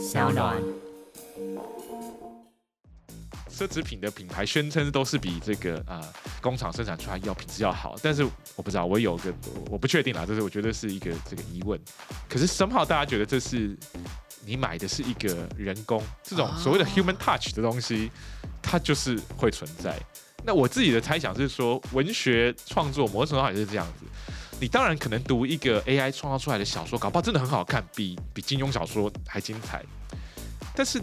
小暖。奢侈品的品牌宣称都是比这个啊、工厂生产出来要品质要好，但是我不知道，我有个我不确定啦，这是我觉得是一个这个疑问。可是 somehow 大家觉得这是你买的是一个人工这种所谓的 human touch 的东西，它就是会存在。那我自己的猜想是说，文学创作某种程度上也是这样子。你当然可能读一个 AI 创造出来的小说，搞不好真的很好看，比比金庸小说还精彩。但是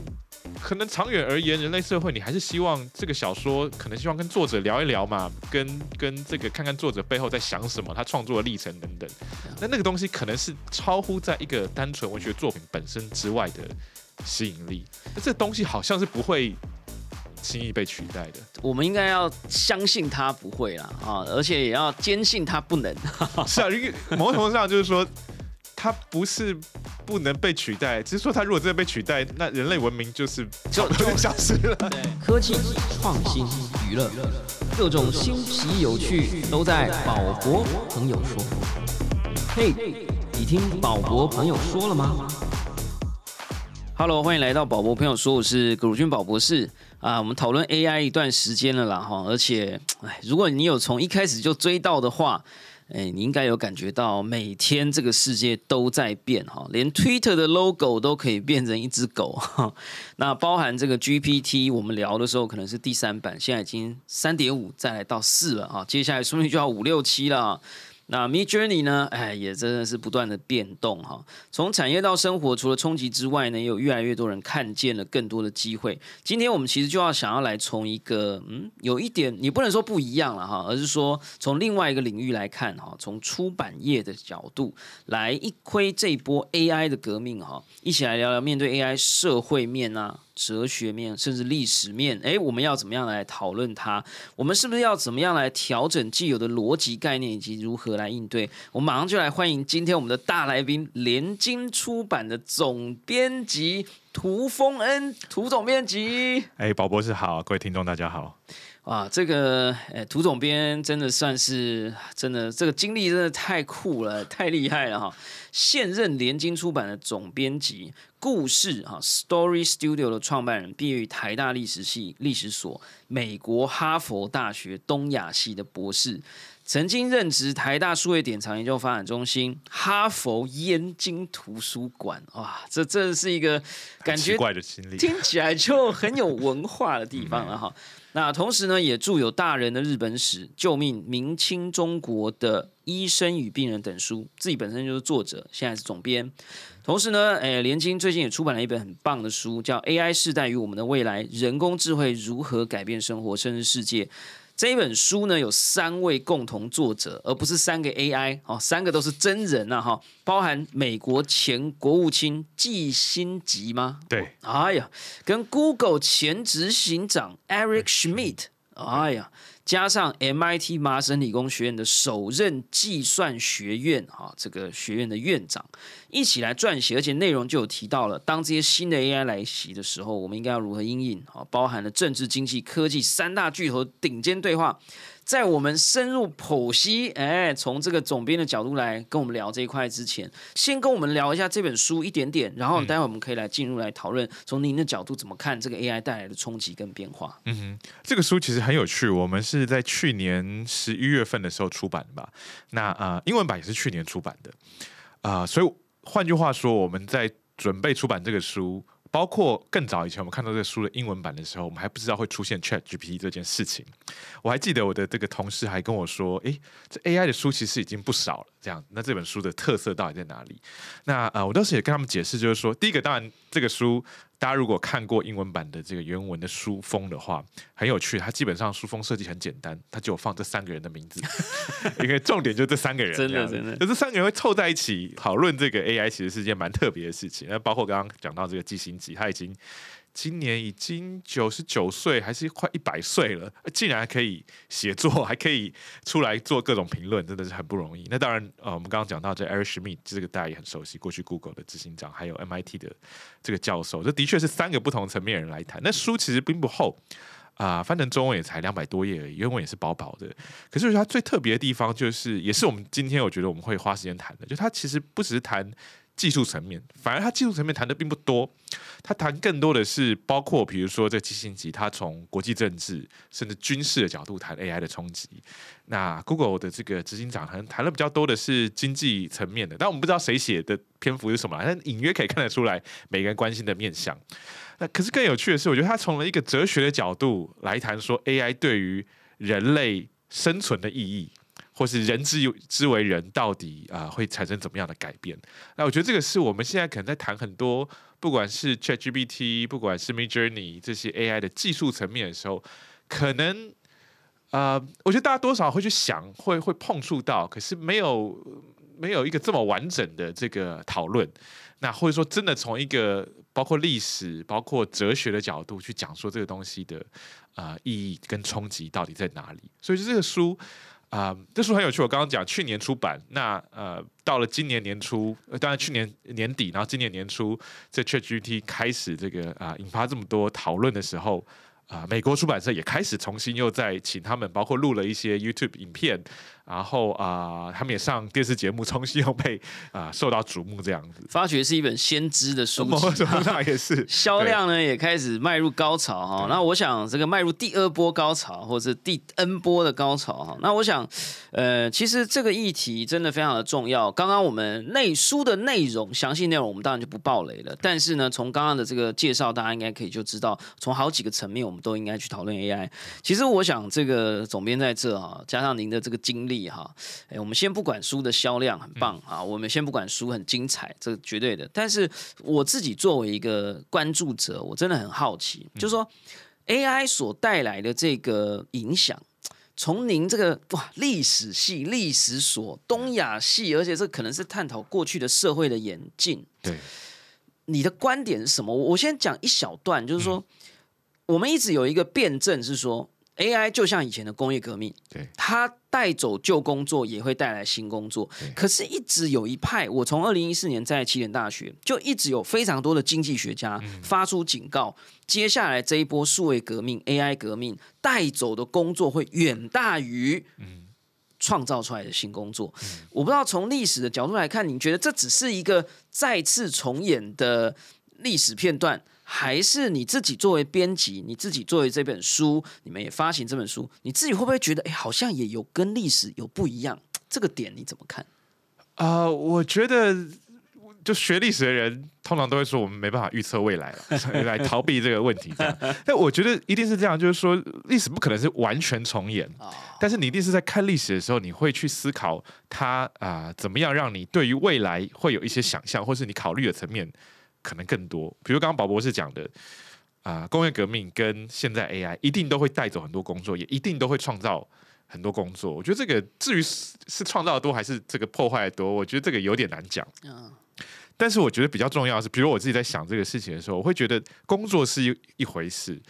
可能长远而言，人类社会你还是希望这个小说，可能希望跟作者聊一聊嘛，跟跟这个看看作者背后在想什么，他创作的历程等等。那那个东西可能是超乎在一个单纯文学作品本身之外的吸引力。那这东西好像是不会轻易被取代的。我们应该要相信他不会啦啊，而且也要坚信他不能。是啊，因为某种程度上就是说，它不是不能被取代，只是说它如果真的被取代，那人类文明就是就 就消失了。对，科技、创新、娱乐，各种新奇有趣都在宝博朋友说。嘿，你听宝博朋友说了吗？Hello，欢迎来到宝博朋友说，我是葛鲁军宝博士啊。我们讨论 AI 一段时间了啦哈，而且，哎，如果你有从一开始就追到的话，哎，你应该有感觉到每天这个世界都在变哈，连 Twitter 的 logo 都可以变成一只狗哈。那包含这个 GPT，我们聊的时候可能是第三版，现在已经三点五，再来到四了哈，接下来说不定就要五六七了。那 Mid Journey 呢？哎，也真的是不断的变动哈。从产业到生活，除了冲击之外呢，也有越来越多人看见了更多的机会。今天我们其实就要想要来从一个嗯，有一点你不能说不一样了哈，而是说从另外一个领域来看哈，从出版业的角度来一窥这一波 AI 的革命哈，一起来聊聊面对 AI 社会面啊。哲学面，甚至历史面，诶，我们要怎么样来讨论它？我们是不是要怎么样来调整既有的逻辑概念，以及如何来应对？我们马上就来欢迎今天我们的大来宾，联经出版的总编辑涂峰恩，涂总编辑。哎，宝博士好，各位听众大家好。哇，这个哎，涂总编真的算是真的，这个经历真的太酷了，太厉害了哈！现任联经出版的总编辑，故事哈 Story Studio 的创办人，毕业于台大历史系历史所，美国哈佛大学东亚系的博士，曾经任职台大数位典藏研究发展中心、哈佛燕京图书馆。哇，这真是一个感奇觉怪的经历，听起来就很有文化的地方了哈。那同时呢，也著有《大人的日本史》《救命明清中国的医生与病人》等书，自己本身就是作者，现在是总编。同时呢，诶，联经最近也出版了一本很棒的书，叫《AI 世代与我们的未来：人工智慧如何改变生活甚至世界》。这一本书呢，有三位共同作者，而不是三个 AI 哦，三个都是真人呐、哈，包含美国前国务卿季辛吉吗？对，哎呀，跟 Google 前执行长 Eric Schmidt，哎呀，加上 MIT 麻省理工学院的首任计算学院啊，这个学院的院长一起来撰写，而且内容就有提到了，当这些新的 AI 来袭的时候，我们应该要如何应应啊？包含了政治、经济、科技三大巨头顶尖对话。在我们深入剖析，哎，从这个总编的角度来跟我们聊这一块之前，先跟我们聊一下这本书一点点，然后待会我们可以来进入来讨论，从您的角度怎么看这个 AI 带来的冲击跟变化。嗯这个书其实很有趣，我们是在去年十一月份的时候出版的吧？那呃，英文版也是去年出版的啊、所以换句话说，我们在准备出版这个书。包括更早以前，我们看到这个书的英文版的时候，我们还不知道会出现 Chat GPT 这件事情。我还记得我的这个同事还跟我说：“诶，这 AI 的书其实已经不少了。”这样，那这本书的特色到底在哪里？那呃，我当时也跟他们解释，就是说，第一个，当然这个书大家如果看过英文版的这个原文的书封的话，很有趣。它基本上书封设计很简单，它就有放这三个人的名字，因为重点就这三个人，真的真的就这三个人会凑在一起讨论这个 AI，其实是件蛮特别的事情。那包括刚刚讲到这个季星吉，他已经今年已经九十九岁，还是快一百岁了，竟然还可以写作，还可以出来做各种评论，真的是很不容易。那当然，呃，我们刚刚讲到这 Eric Schmidt，这个大家也很熟悉，过去 Google 的执行长，还有 MIT 的这个教授，这的确是三个不同层面人来谈。那书其实并不厚。啊、翻成中文也才两百多页而已，原文也是薄薄的。可是我觉得它最特别的地方，就是也是我们今天我觉得我们会花时间谈的，就它其实不只是谈技术层面，反而他技术层面谈的并不多，他谈更多的是包括比如说这七星级，他从国际政治甚至军事的角度谈 AI 的冲击。那 Google 的这个执行长谈谈的比较多的是经济层面的，但我们不知道谁写的篇幅是什么，但隐约可以看得出来每个人关心的面向。那可是更有趣的是，我觉得他从了一个哲学的角度来谈说 AI 对于人类生存的意义。或是人之之为人，到底啊会产生怎么样的改变？那我觉得这个是我们现在可能在谈很多，不管是 ChatGPT，不管是 Midjourney 这些 AI 的技术层面的时候，可能啊，我觉得大家多少会去想，会会碰触到，可是没有没有一个这么完整的这个讨论。那或者说，真的从一个包括历史、包括哲学的角度去讲说这个东西的啊意义跟冲击到底在哪里？所以就这个书。啊，这书很有趣。我刚刚讲去年出版，那呃，到了今年年初，当然去年年底，然后今年年初，这 ChatGPT 开始这个啊，引发这么多讨论的时候，啊，美国出版社也开始重新又在请他们，包括录了一些 YouTube 影片。然后啊，他们也上电视节目，重新又被啊受到瞩目，这样子。发觉是一本先知的书籍，那也是 销量呢也开始迈入高潮哈。那我想这个迈入第二波高潮，或者第 N 波的高潮哈。那我想，呃，其实这个议题真的非常的重要。刚刚我们内书的内容，详细内容我们当然就不爆雷了。但是呢，从刚刚的这个介绍，大家应该可以就知道，从好几个层面，我们都应该去讨论 AI。其实我想，这个总编在这啊，加上您的这个经历。哈，哎，我们先不管书的销量很棒啊，我们先不管书很精彩，这个绝对的。但是我自己作为一个关注者，我真的很好奇，就是说 AI 所带来的这个影响，从您这个哇历史系、历史所、东亚系，而且这可能是探讨过去的社会的演进。对，你的观点是什么？我先讲一小段，就是说，我们一直有一个辩证是说。AI 就像以前的工业革命，对它带走旧工作，也会带来新工作。可是，一直有一派，我从二零一四年在起点大学就一直有非常多的经济学家发出警告：，接下来这一波数位革命、AI 革命带走的工作会远大于创造出来的新工作。我不知道从历史的角度来看，你觉得这只是一个再次重演的历史片段？还是你自己作为编辑，你自己作为这本书，你们也发行这本书，你自己会不会觉得，哎，好像也有跟历史有不一样？这个点你怎么看？啊，我觉得，就学历史的人通常都会说，我们没办法预测未来了，来逃避这个问题。但我觉得一定是这样，就是说，历史不可能是完全重演，但是你一定是在看历史的时候，你会去思考它啊，怎么样让你对于未来会有一些想象，或是你考虑的层面。可能更多，比如刚刚宝博士讲的啊，工业革命跟现在 AI 一定都会带走很多工作，也一定都会创造很多工作。我觉得这个至于是创造的多还是这个破坏的多，我觉得这个有点难讲。嗯，但是我觉得比较重要的是，比如我自己在想这个事情的时候，我会觉得工作是一一回事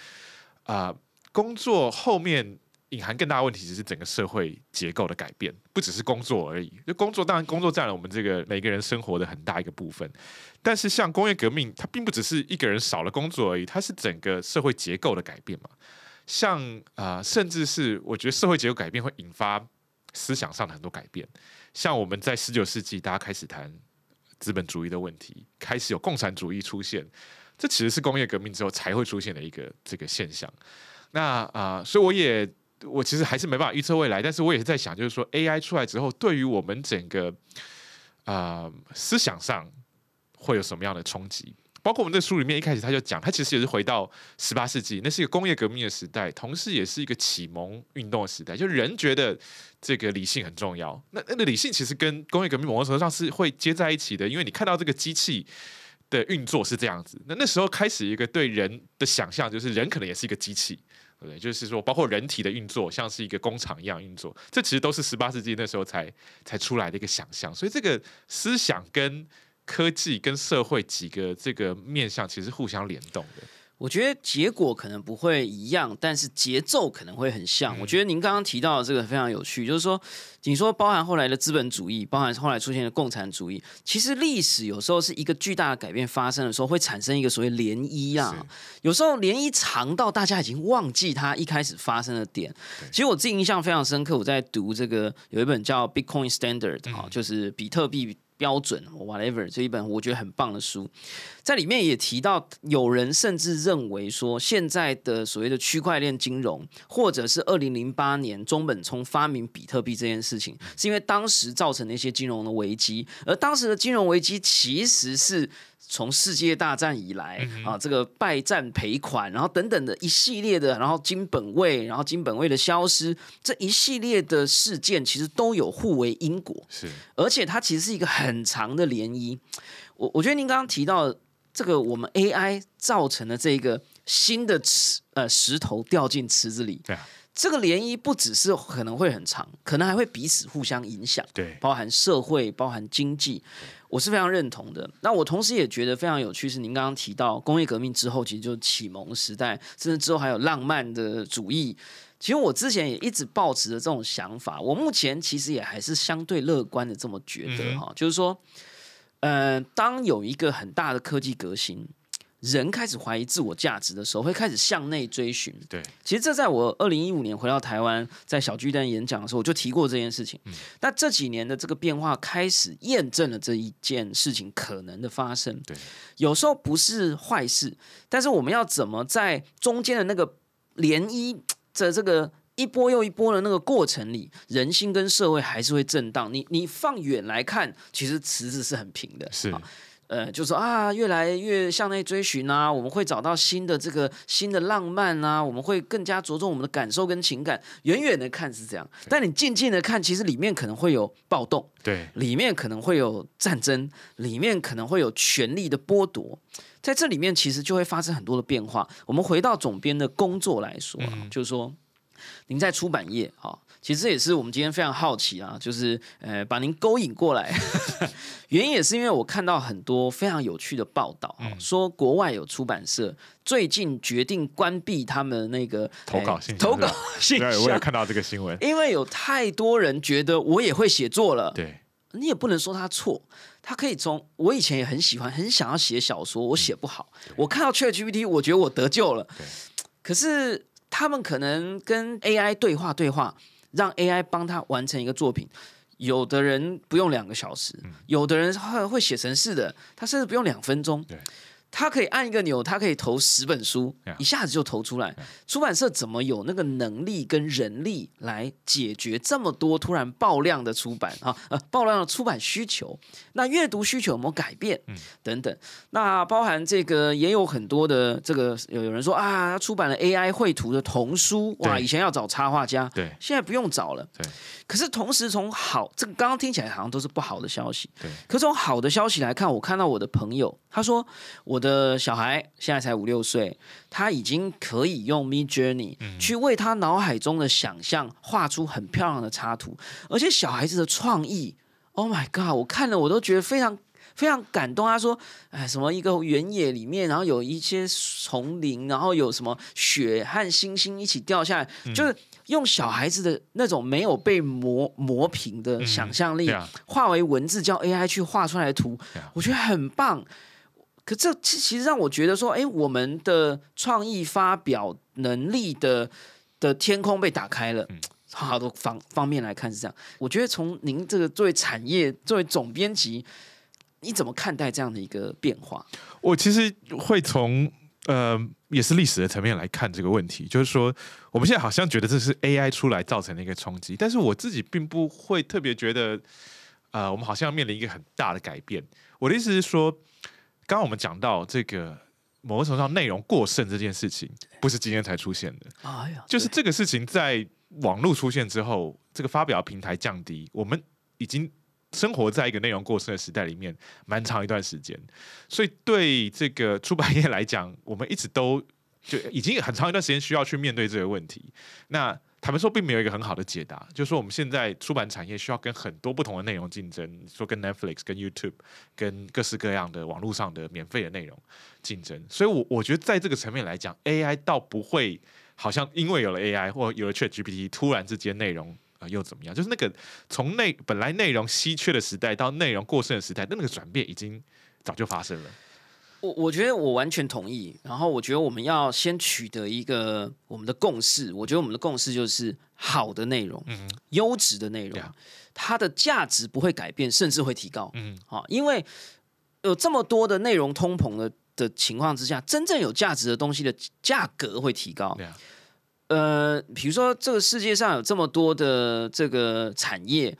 啊，工作后面。隐含更大的问题，只是整个社会结构的改变，不只是工作而已。就工作，当然工作占了我们这个每个人生活的很大一个部分。但是像工业革命，它并不只是一个人少了工作而已，它是整个社会结构的改变嘛。像啊，甚至是我觉得社会结构改变会引发思想上的很多改变。像我们在十九世纪，大家开始谈资本主义的问题，开始有共产主义出现，这其实是工业革命之后才会出现的一个这个现象。那啊，所以我也。我其实还是没办法预测未来，但是我也是在想，就是说 AI 出来之后，对于我们整个啊思想上会有什么样的冲击？包括我们这书里面一开始他就讲，他其实也是回到十八世纪，那是一个工业革命的时代，同时也是一个启蒙运动的时代。就人觉得这个理性很重要，那那理性其实跟工业革命某种程度上是会接在一起的，因为你看到这个机器的运作是这样子，那那时候开始一个对人的想象，就是人可能也是一个机器。对，就是说，包括人体的运作，像是一个工厂一样运作，这其实都是十八世纪那时候才才出来的一个想象。所以，这个思想跟科技跟社会几个这个面向，其实互相联动的。我觉得结果可能不会一样，但是节奏可能会很像。我觉得您刚刚提到的这个非常有趣，就是说，你说包含后来的资本主义，包含后来出现的共产主义，其实历史有时候是一个巨大的改变发生的时候，会产生一个所谓涟漪啊。有时候涟漪长到大家已经忘记它一开始发生的点。其实我自己印象非常深刻，我在读这个有一本叫《Bitcoin Standard》啊，就是比特币。标准，whatever 这一本我觉得很棒的书，在里面也提到，有人甚至认为说，现在的所谓的区块链金融，或者是二零零八年中本聪发明比特币这件事情，是因为当时造成的一些金融的危机，而当时的金融危机其实是。从世界大战以来啊，这个败战赔款，然后等等的一系列的，然后金本位，然后金本位的消失，这一系列的事件其实都有互为因果。是，而且它其实是一个很长的涟漪。我我觉得您刚刚提到这个，我们 AI 造成的这个新的池呃石头掉进池子里，对啊，这个涟漪不只是可能会很长，可能还会彼此互相影响，对，包含社会，包含经济。我是非常认同的。那我同时也觉得非常有趣，是您刚刚提到工业革命之后，其实就启蒙时代，甚至之后还有浪漫的主义。其实我之前也一直抱持着这种想法，我目前其实也还是相对乐观的这么觉得哈，就是说，呃，当有一个很大的科技革新。人开始怀疑自我价值的时候，会开始向内追寻。对，其实这在我二零一五年回到台湾，在小巨蛋演讲的时候，我就提过这件事情。嗯那这几年的这个变化，开始验证了这一件事情可能的发生。对，有时候不是坏事，但是我们要怎么在中间的那个涟漪的这个一波又一波的那个过程里，人心跟社会还是会震荡。你你放远来看，其实池子是很平的。是。呃，就说啊，越来越向内追寻啊，我们会找到新的这个新的浪漫啊，我们会更加着重我们的感受跟情感。远远的看是这样，但你静静的看，其实里面可能会有暴动，对，里面可能会有战争，里面可能会有权力的剥夺，在这里面其实就会发生很多的变化。我们回到总编的工作来说啊，就是说，您在出版业啊。其实这也是我们今天非常好奇啊，就是呃把您勾引过来，原因也是因为我看到很多非常有趣的报道，说国外有出版社最近决定关闭他们那个投稿信 投稿信对，我也看到这个新闻，因为有太多人觉得我也会写作了，对，你也不能说他错，他可以从我以前也很喜欢，很想要写小说，我写不好，我看到 ChatGPT，我觉得我得救了，可是他们可能跟 AI 对话对话。让 AI 帮他完成一个作品，有的人不用两个小时，有的人会会写程式的，他甚至不用两分钟。他可以按一个钮，他可以投十本书，一下子就投出来。出版社怎么有那个能力跟人力来解决这么多突然爆量的出版啊？呃，爆量的出版需求，那阅读需求有没有改变？嗯等等。那包含这个也有很多的这个有有人说啊，他出版了 AI 绘图的童书，哇，以前要找插画家，对，现在不用找了。对。可是同时从好这个刚刚听起来好像都是不好的消息，对。可从好的消息来看，我看到我的朋友他说我。我的小孩现在才五六岁，他已经可以用 Mid Journey 去为他脑海中的想象画出很漂亮的插图，而且小孩子的创意，Oh my God！我看了我都觉得非常非常感动。他说：“哎，什么一个原野里面，然后有一些丛林，然后有什么雪和星星一起掉下来，就是用小孩子的那种没有被磨磨平的想象力，化为文字，叫 AI 去画出来的图，我觉得很棒。”可这其实让我觉得说，哎，我们的创意发表能力的的天空被打开了。好多方方面来看是这样。我觉得从您这个作为产业作为总编辑，你怎么看待这样的一个变化？我其实会从呃，也是历史的层面来看这个问题，就是说，我们现在好像觉得这是 AI 出来造成的一个冲击，但是我自己并不会特别觉得，呃，我们好像要面临一个很大的改变。我的意思是说。刚刚我们讲到这个某个程度上内容过剩这件事情，不是今天才出现的。哎呀，就是这个事情在网络出现之后，这个发表平台降低，我们已经生活在一个内容过剩的时代里面蛮长一段时间。所以对这个出版业来讲，我们一直都就已经很长一段时间需要去面对这个问题。那坦白说，并没有一个很好的解答。就是说，我们现在出版产业需要跟很多不同的内容竞争，说跟 Netflix、跟 YouTube、跟各式各样的网络上的免费的内容竞争。所以，我我觉得在这个层面来讲，AI 倒不会好像因为有了 AI 或有了 ChatGPT，突然之间内容啊又怎么样？就是那个从内本来内容稀缺的时代到内容过剩的时代，那那个转变已经早就发生了。我我觉得我完全同意。然后我觉得我们要先取得一个我们的共识。我觉得我们的共识就是好的内容，嗯优质的内容它的价值不会改变，甚至会提高。嗯啊，因为有这么多的内容通膨的的情况之下，真正有价值的东西的价格会提高。呃，比如说这个世界上有这么多的这个产业，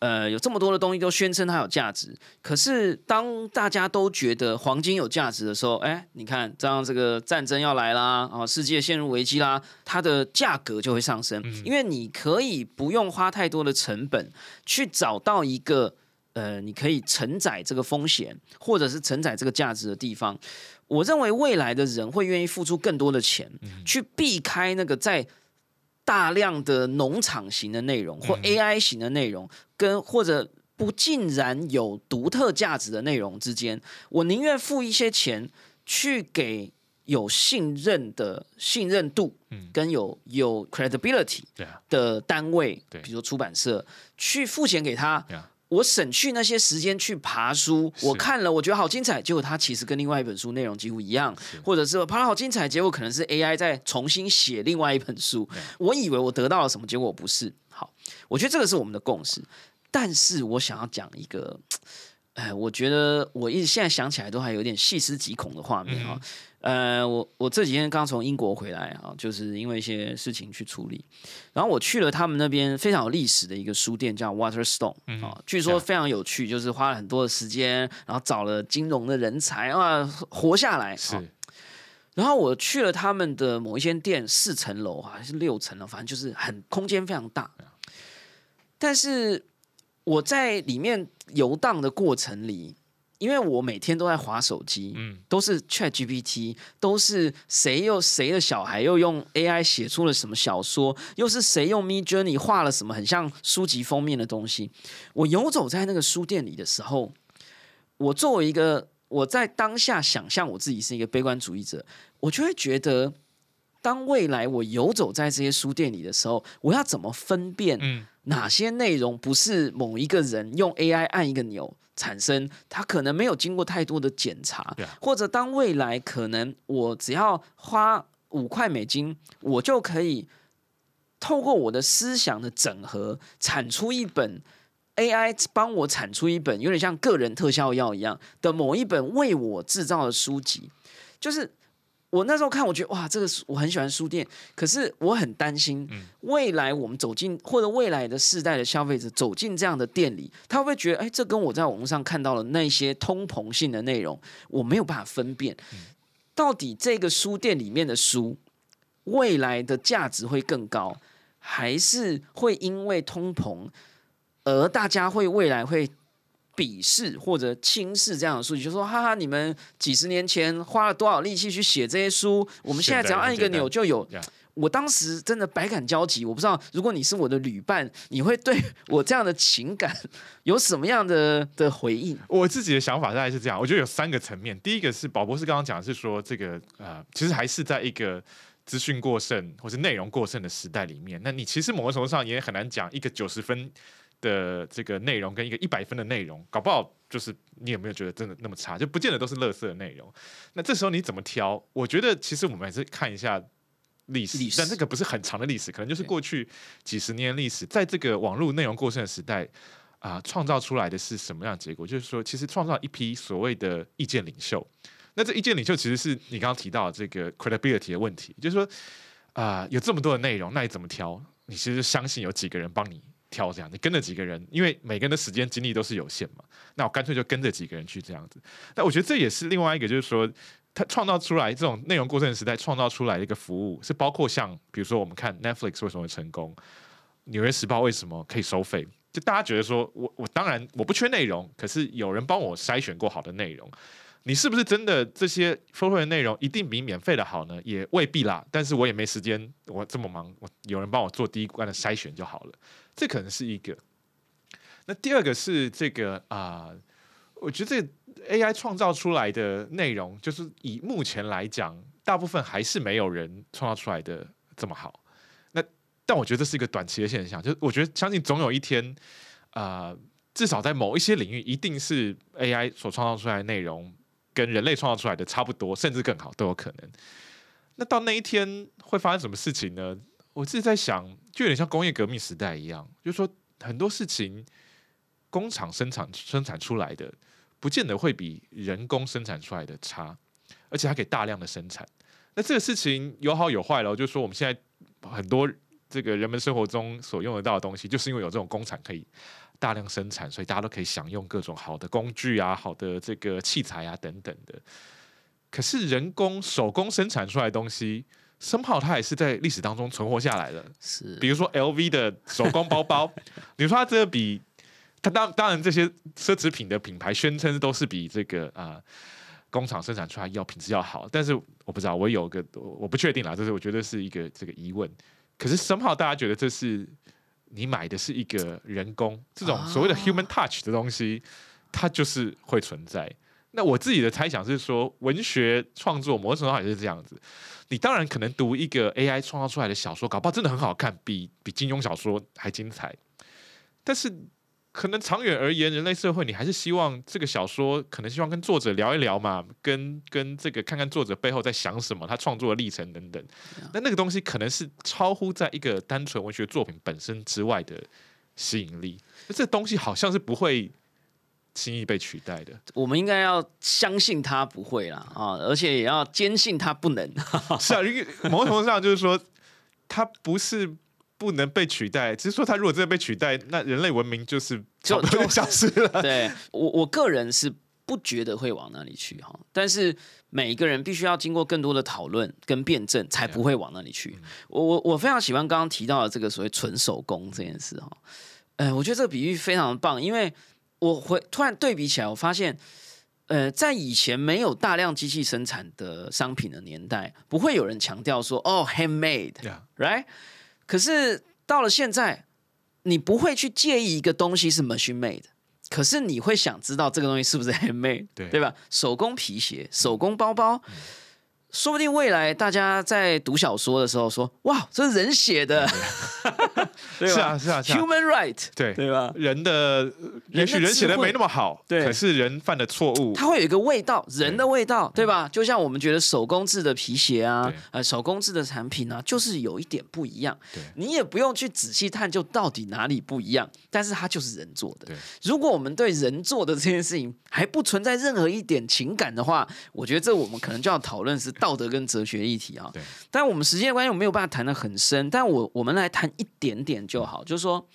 呃，有这么多的东西都宣称它有价值，可是当大家都觉得黄金有价值的时候，哎，你看这样这个战争要来啦，啊，世界陷入危机啦，它的价格就会上升，因为你可以不用花太多的成本去找到一个。呃，你可以承载这个风险，或者是承载这个价值的地方。我认为未来的人会愿意付出更多的钱，去避开那个在大量的农场型的内容或 AI 型的内容，跟或者不尽然有独特价值的内容之间，我宁愿付一些钱去给有信任的信任度，跟有有 credibility 的单位，对。比如说出版社，去付钱给他。我省去那些时间去爬书，我看了，我觉得好精彩，结果它其实跟另外一本书内容几乎一样，或者是我爬了好精彩，结果可能是 AI 在重新写另外一本书，我以为我得到了什么，结果我不是。好，我觉得这个是我们的共识，但是我想要讲一个，哎，我觉得我一直现在想起来都还有点细思极恐的画面啊。呃，我我这几天刚从英国回来啊，就是因为一些事情去处理，然后我去了他们那边非常有历史的一个书店，叫 Waterstone 啊，据说非常有趣，就是花了很多的时间，然后找了金融的人才啊，活下来是啊。然后我去了他们的某一间店，四层楼还是六层楼，反正就是很空间非常大。但是我在里面游荡的过程里，因为我每天都在划手机，嗯都是 Chat GPT，都是谁又谁的小孩又用 AI 写出了什么小说，又是谁用 Mid Journey 画了什么很像书籍封面的东西。我游走在那个书店里的时候，我作为一个我在当下想象我自己是一个悲观主义者，我就会觉得，当未来我游走在这些书店里的时候，我要怎么分辨嗯哪些内容不是某一个人用 AI 按一个钮产生，它可能没有经过太多的检查啊，或者当未来可能我只要花五块美金，我就可以透过我的思想的整合，产出一本 AI 帮我产出一本有点像个人特效药一样的某一本为我制造的书籍，就是。我那时候看，我觉得哇，这个我很喜欢书店，可是我很担心，未来我们走进或者未来的世代的消费者走进这样的店里，他会不会觉得，哎，这跟我在网络上看到的那些通膨性的内容，我没有办法分辨，到底这个书店里面的书未来的价值会更高，还是会因为通膨而大家会未来会鄙视或者轻视这样的书籍，就说哈哈，你们几十年前花了多少力气去写这些书，我们现在只要按一个钮就有。我当时真的百感交集，我不知道如果你是我的旅伴，你会对我这样的情感有什么样的的回应？我自己的想法大概是这样，我觉得有三个层面。第一个是宝博士刚刚讲的是说，这个呃，其实还是在一个资讯过剩或是内容过剩的时代里面，那你其实某个程度上也很难讲一个九十分的这个内容跟一个一百分的内容，搞不好就是你有没有觉得真的那么差，就不见得都是垃圾的内容。那这时候你怎么挑？我觉得其实我们还是看一下。历史，但这个不是很长的历史，可能就是过去几十年历史，在这个网络内容过剩的时代，啊、创造出来的是什么样的结果？就是说，其实创造一批所谓的意见领袖。那这意见领袖其实是你刚刚提到的这个 credibility 的问题，就是说，啊、有这么多的内容，那你怎么挑？你其实相信有几个人帮你挑这样，你跟着几个人，因为每个人的时间精力都是有限嘛，那我干脆就跟着几个人去这样子。那我觉得这也是另外一个，就是说。他创造出来这种内容过剩的时代，创造出来的一个服务，是包括像比如说我们看 Netflix 为什么会成功，纽约时报为什么可以收费？就大家觉得说我我当然我不缺内容，可是有人帮我筛选过好的内容。你是不是真的这些付费的内容一定比免费的好呢？也未必啦。但是我也没时间，我这么忙，我有人帮我做第一关的筛选就好了。这可能是一个。那第二个是这个啊、我觉得这个 AI 创造出来的内容，就是以目前来讲，大部分还是没有人创造出来的这么好。那但我觉得这是一个短期的现象，就是我觉得相信总有一天，啊，至少在某一些领域，一定是 AI 所创造出来的内容。跟人类创造出来的差不多，甚至更好都有可能。那到那一天会发生什么事情呢？我自己在想，就有点像工业革命时代一样，就是说很多事情工厂生产生产出来的，不见得会比人工生产出来的差，而且它可以大量的生产。那这个事情有好有坏了，就是说我们现在很多这个人们生活中所用得到的东西，就是因为有这种工厂可以大量生产，所以大家都可以享用各种好的工具啊、好的这个器材啊等等的。可是人工手工生产出来的东西，生炮它也是在历史当中存活下来的。是比如说 LV 的手工包包，比如说它这个比它当当然这些奢侈品的品牌宣称都是比这个啊、工厂生产出来要品质要好，但是我不知道，我有个我我不确定啦，这是我觉得是一个这个疑问。可是生炮大家觉得这是你买的是一个人工这种所谓的啊 human touch 的东西，它就是会存在。那我自己的猜想是说，文学创作某种程度上也是这样子。你当然可能读一个 AI 创造出来的小说，搞不好真的很好看，比比金庸小说还精彩。但是可能长远而言，人类社会你还是希望这个小说，可能希望跟作者聊一聊嘛，跟跟这个看看作者背后在想什么，他创作的历程等等。那那个东西可能是超乎在一个单纯文学作品本身之外的吸引力。那这东西好像是不会轻易被取代的。我们应该要相信他不会啦啊，而且也要坚信他不能。是啊，因为某种程度上就是说，它不是不能被取代，只是说它如果真的被取代，那人类文明就是就就消失了。对我我个人是不觉得会往那里去哈，但是每一个人必须要经过更多的讨论跟辩证，才不会往那里去。我我我非常喜欢刚刚提到的这个所谓纯手工这件事哈，呃，我觉得这个比喻非常棒，因为我回突然对比起来，我发现。呃，在以前没有大量机器生产的商品的年代，不会有人强调说哦，handmade，Yeah. right？可是到了现在，你不会去介意一个东西是 machine made，可是你会想知道这个东西是不是 handmade，对对吧？手工皮鞋、手工包包，说不定未来大家在读小说的时候说，哇，这是人写的，对吧是啊，是啊，是啊。，human right，对对吧？人的也许人写的没那么好，对可是人犯的错误，它会有一个味道，人的味道，对吧？就像我们觉得手工制的皮鞋啊，呃，手工制的产品啊，就是有一点不一样。对你也不用去仔细探究到底哪里不一样，但是它就是人做的对。如果我们对人做的这件事情还不存在任何一点情感的话，我觉得这我们可能就要讨论是道德跟哲学议题啊。对但我们时间的关系，我没有办法谈的很深，但我我们来谈一点点就好，就是说。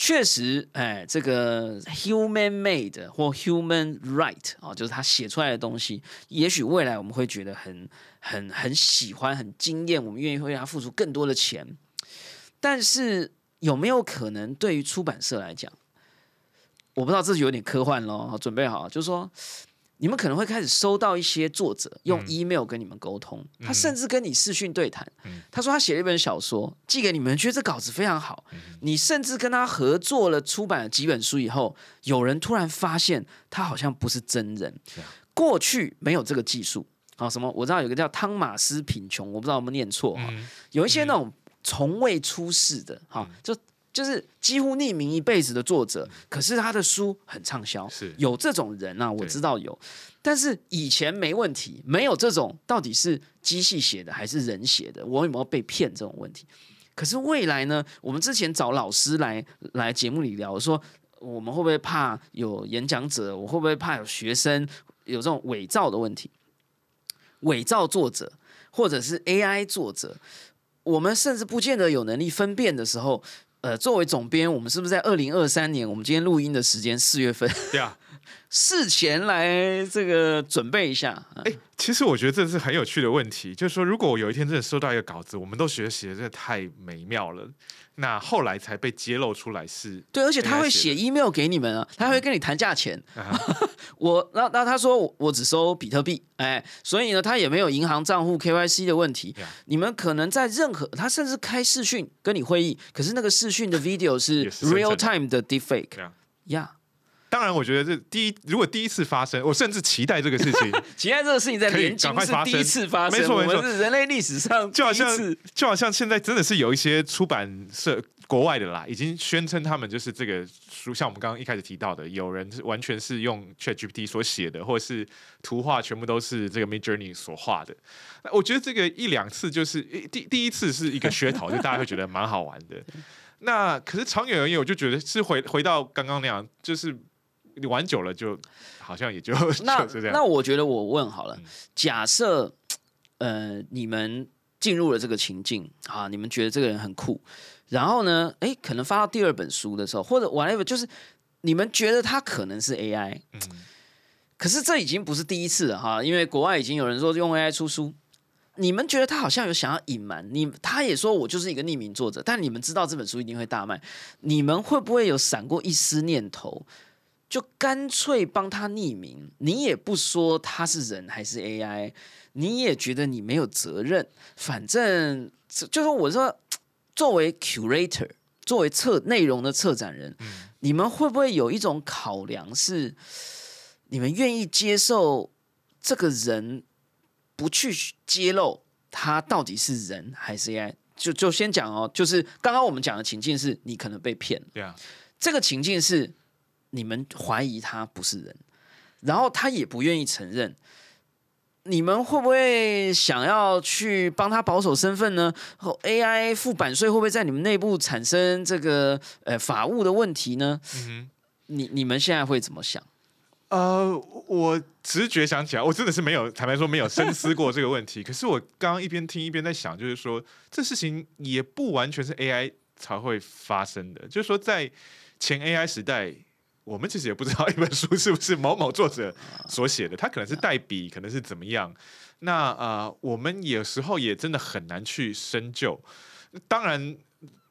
确实，哎，这个 human made 或 human right 啊、就是他写出来的东西，也许未来我们会觉得很、很、很喜欢、很惊艳，我们愿意为他付出更多的钱。但是有没有可能对于出版社来讲，我不知道这是有点科幻咯，准备好，就是说你们可能会开始收到一些作者用 email 跟你们沟通，他甚至跟你视讯对谈。他说他写了一本小说寄给你们，觉得这稿子非常好。你甚至跟他合作了出版了几本书以后，有人突然发现他好像不是真人，过去没有这个技术。啊，什么？我知道有个叫汤马斯贫穷，我不知道有没有念错哈、嗯有一些那种从未出世的，哈、就就是几乎匿名一辈子的作者，可是他的书很畅销，是有这种人啊，我知道有，但是以前没问题，没有这种到底是机器写的还是人写的，我有没有被骗这种问题。可是未来呢？我们之前找老师来来节目里聊说，我们会不会怕有演讲者？我会不会怕有学生有这种伪造的问题？伪造作者或者是 AI 作者，我们甚至不见得有能力分辨的时候，呃，作为总编，我们是不是在二零二三年，我们今天录音的时间四月份，对啊，事前来这个准备一下？啊哎、其实我觉得这是很有趣的问题，就是说，如果我有一天真的收到一个稿子，我们都学习的真的太美妙了，那后来才被揭露出来是，对，而且他会写 email 给你们啊，他会跟你谈价钱。啊 我那那他说我我只收比特币，哎，所以呢，他也没有银行账户 KYC 的问题。你们可能在任何，他甚至开视讯跟你会议，可是那个视讯的 video 是 real time 的 deepfake 呀。当然，我觉得这第一，如果第一次发生，我甚至期待这个事情，期待这个事情在年经赶快发生是第一次发生，没错没错是人类历史上就好像第一次就好像现在真的是有一些出版社国外的啦，已经宣称他们就是这个书，像我们刚刚一开始提到的，有人是完全是用 ChatGPT 所写的，或者是图画全部都是这个 Mid Journey 所画的。那我觉得这个一两次就是一第第一次是一个噱头，就大家会觉得蛮好玩的。那可是长远而言，我就觉得是回回到刚刚那样，就是你玩久了就好像也就 那就是这样。那我觉得我问好了嗯，假设呃你们进入了这个情境啊，你们觉得这个人很酷，然后呢，哎，可能发到第二本书的时候，或者 whatever，就是你们觉得他可能是 AI，嗯可是这已经不是第一次了哈，因为国外已经有人说用 AI 出书。你们觉得他好像有想要隐瞒你，他也说我就是一个匿名作者，但你们知道这本书一定会大卖，你们会不会有闪过一丝念头，就干脆帮他匿名？你也不说他是人还是 AI，你也觉得你没有责任，反正就是我说，作为 curator，作为策内容的策展人，你们会不会有一种考量是，你们愿意接受这个人不去揭露他到底是人还是 AI？就就先讲哦，就是刚刚我们讲的情境是你可能被骗，对啊，这个情境是你们怀疑他不是人，然后他也不愿意承认。你们会不会想要去帮他保守身份呢后？AI 付版税会不会在你们内部产生这个呃法务的问题呢？嗯你你们现在会怎么想？呃，我直觉想起来，我真的是没有，坦白说没有深思过这个问题。可是我刚刚一边听一边在想，就是说这事情也不完全是 AI 才会发生的，就是说在前 AI 时代。我们其实也不知道一本书是不是某某作者所写的，他可能是代笔，可能是怎么样。那呃，我们有时候也真的很难去深究。当然，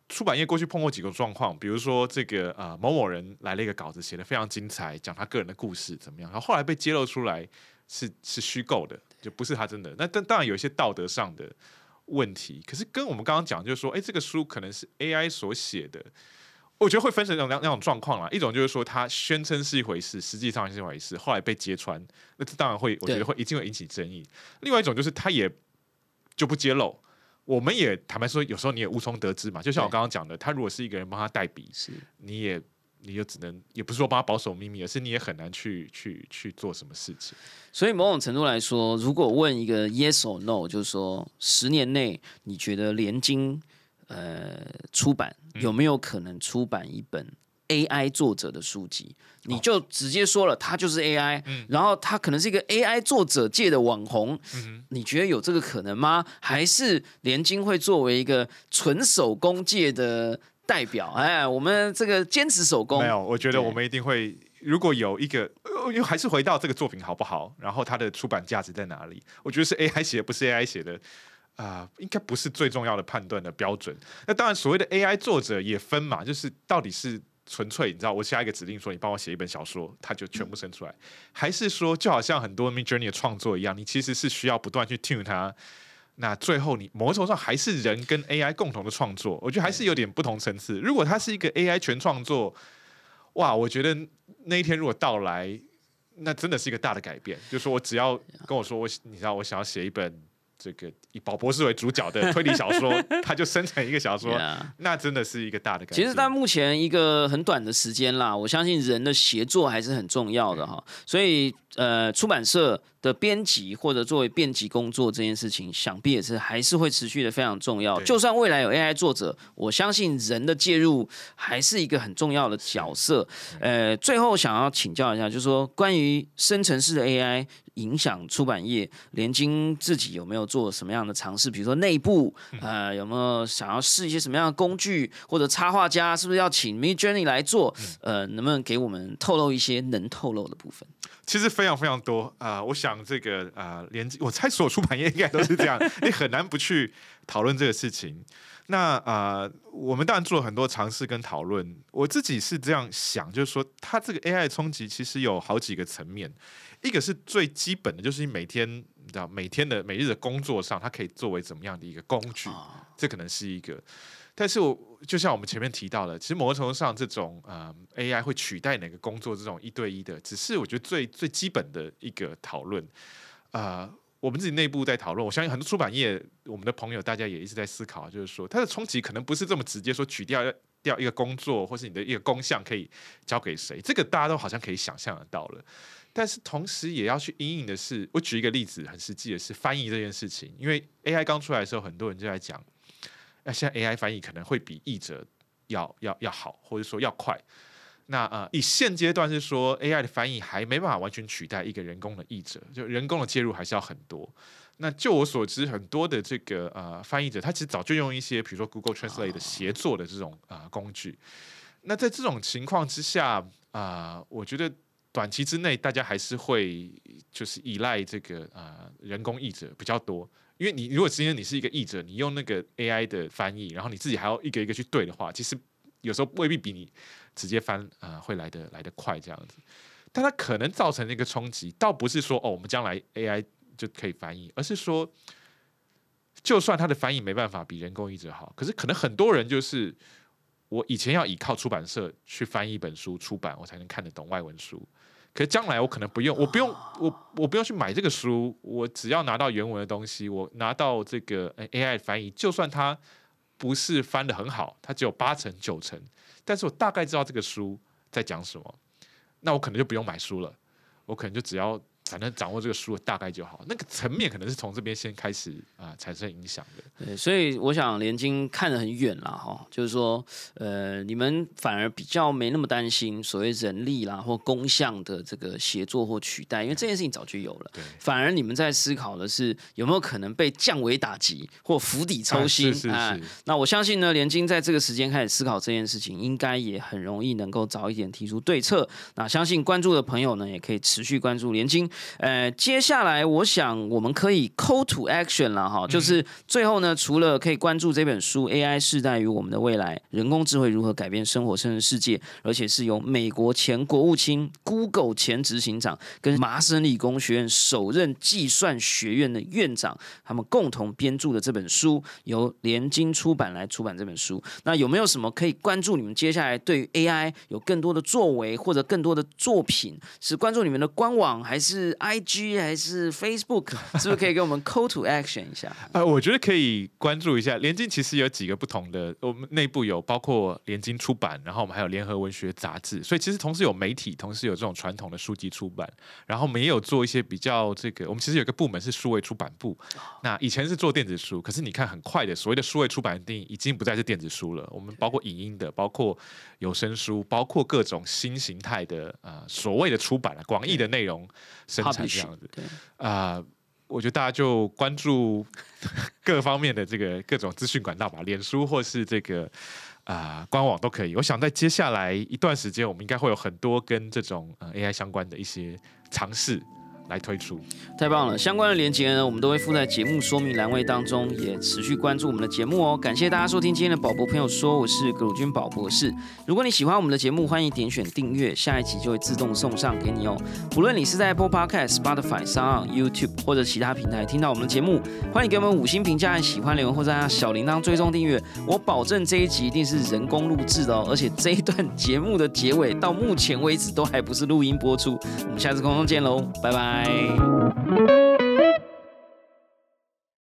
出版业过去碰过几个状况，比如说这个呃某某人来了一个稿子，写的非常精彩，讲他个人的故事怎么样，然后后来被揭露出来是是虚构的，就不是他真的。那当当然有一些道德上的问题，可是跟我们刚刚讲，就是说，哎，这个书可能是 AI 所写的。我觉得会分成两两两种状况啦，一种就是说他宣称是一回事，实际上是一回事，后来被揭穿，那这当然会，我觉得会一定会引起争议。另外一种就是他也就不揭露，我们也坦白说，有时候你也无从得知嘛。就像我刚刚讲的，他如果是一个人帮他代笔，是你也你就只能也不是说帮他保守秘密，而是你也很难去去去做什么事情。所以某种程度来说，如果问一个 yes or no，就是说十年内你觉得联经呃出版有没有可能出版一本 AI 作者的书籍？你就直接说了，他就是 AI，、然后他可能是一个 AI 作者界的网红，你觉得有这个可能吗？还是联金会作为一个纯手工界的代表？哎，我们这个坚持手工没，有，我觉得我们一定会。如果有一个，呃因为还是回到这个作品好不好，然后它的出版价值在哪里？我觉得是 AI 写的，不是 AI 写的。啊、应该不是最重要的判断的标准。那当然，所谓的 AI 作者也分嘛，就是到底是纯粹，你知道，我下一个指令说你帮我写一本小说，它就全部生出来，还是说就好像很多 Mid Journey 的创作一样，你其实是需要不断去 tune 它。那最后你某种程度上还是人跟 AI 共同的创作，我觉得还是有点不同层次。如果它是一个 AI 全创作，哇，我觉得那一天如果到来，那真的是一个大的改变。就是说我只要跟我说我，你知道我想要写一本这个以宝博士为主角的 推理小说，它就生成一个小说 Yeah 那真的是一个大的改变。其实，在目前一个很短的时间啦，我相信人的协作还是很重要的哈。所以，呃，出版社的编辑或者作为编辑工作这件事情，想必也是还是会持续的非常重要。就算未来有 AI 作者，我相信人的介入还是一个很重要的角色。呃，最后想要请教一下，就是说关于生成式的 AI 影响出版业，联经自己有没有做什么样的尝试？比如说内部呃有没有想要试一些什么样的工具，或者插画家是不是要请 Mid Journey 来做？呃，能不能给我们透露一些能透露的部分？其实非常非常多啊、我想这个啊，连、我猜所有出版业应该都是这样，你很难不去讨论这个事情。那啊、我们当然做了很多尝试跟讨论。我自己是这样想，就是说，它这个 AI 的冲击其实有好几个层面。一个是最基本的，就是你每天你知道每天的每日的工作上，它可以作为怎么样的一个工具，这可能是一个。但是我就像我们前面提到的，其实某种程度上，这种呃 AI 会取代哪个工作这种一对一的，只是我觉得最最基本的一个讨论。啊，我们自己内部在讨论，我相信很多出版业我们的朋友大家也一直在思考，就是说它的冲击可能不是这么直接，说取掉掉一个工作或是你的一个工项可以交给谁，这个大家都好像可以想象得到了。但是同时也要去阴影的是，我举一个例子，很实际的是翻译这件事情，因为 AI 刚出来的时候，很多人就在讲。那现在 AI 翻译可能会比译者要要要好，或者说要快。那呃，以现阶段是说 AI 的翻译还没办法完全取代一个人工的译者，就人工的介入还是要很多。那就我所知，很多的这个呃翻译者，他其实早就用一些比如说 Google Translate 的协作的这种啊工具。那在这种情况之下啊，我觉得短期之内大家还是会就是依赖这个啊人工译者比较多。因为你如果今天你是一个译者，你用那个 AI 的翻译，然后你自己还要一个一个去对的话，其实有时候未必比你直接翻啊会来的来的快这样子。但它可能造成一个冲击，倒不是说哦我们将来 AI 就可以翻译，而是说就算它的翻译没办法比人工译者好，可是可能很多人就是我以前要依靠出版社去翻译一本书出版，我才能看得懂外文书。可是将来我可能不用，我不用，我我不用去买这个书，我只要拿到原文的东西，我拿到这个 AI 翻译，就算它不是翻的很好，它只有八成九成，但是我大概知道这个书在讲什么，那我可能就不用买书了，我可能就只要。反正掌握这个书大概就好，那个层面可能是从这边先开始啊产生影响的。对，所以我想连金看得很远了哈，就是说，呃，你们反而比较没那么担心所谓人力啦或工项的这个协作或取代，因为这件事情早就有了。对，反而你们在思考的是有没有可能被降维打击或釜底抽薪。是是是。那我相信呢，连金在这个时间开始思考这件事情，应该也很容易能够早一点提出对策。那相信关注的朋友呢，也可以持续关注连金。呃，接下来我想我们可以 call to action 了哈，就是最后呢，除了可以关注这本书《AI 世代与我们的未来：人工智慧如何改变生活甚至世界》，而且是由美国前国务卿、Google 前执行长跟麻省理工学院首任计算学院的院长他们共同编著的这本书，由联经出版来出版这本书。那有没有什么可以关注你们接下来对于 AI 有更多的作为，或者更多的作品？是关注你们的官网还是 I？G 还是 Facebook，是不是可以给我们 call to action 一下？呃，我觉得可以关注一下联经，其实有几个不同的，我们内部有包括联经出版，然后我们还有联合文学杂志，所以其实同时有媒体，同时有这种传统的书籍出版，然后我们也有做一些比较这个，我们其实有一个部门是数位出版部，那以前是做电子书，可是你看很快的，所谓的数位出版的定义已经不再是电子书了，我们包括影音的，包括有声书，包括各种新形态的呃所谓的出版了广义的内容生产。这样子，啊，我觉得大家就关注 各方面的这个各种资讯管道吧，脸书或是这个啊官网都可以。我想在接下来一段时间，我们应该会有很多跟这种呃 AI 相关的一些尝试。来推出，太棒了！相关的链接呢，我们都会附在节目说明栏位当中，也持续关注我们的节目哦。感谢大家收听今天的宝博朋友说，我是葛鲁军宝博士。如果你喜欢我们的节目，欢迎点选订阅，下一集就会自动送上给你哦。不论你是在 Apple Podcast、Spotify、s o u n YouTube 或者其他平台听到我们的节目，欢迎给我们五星评价、喜欢留言或者按小铃铛追踪订阅。我保证这一集一定是人工录制的哦，而且这一段节目的结尾到目前为止都还不是录音播出。我们下次空中见喽，拜拜。Bye.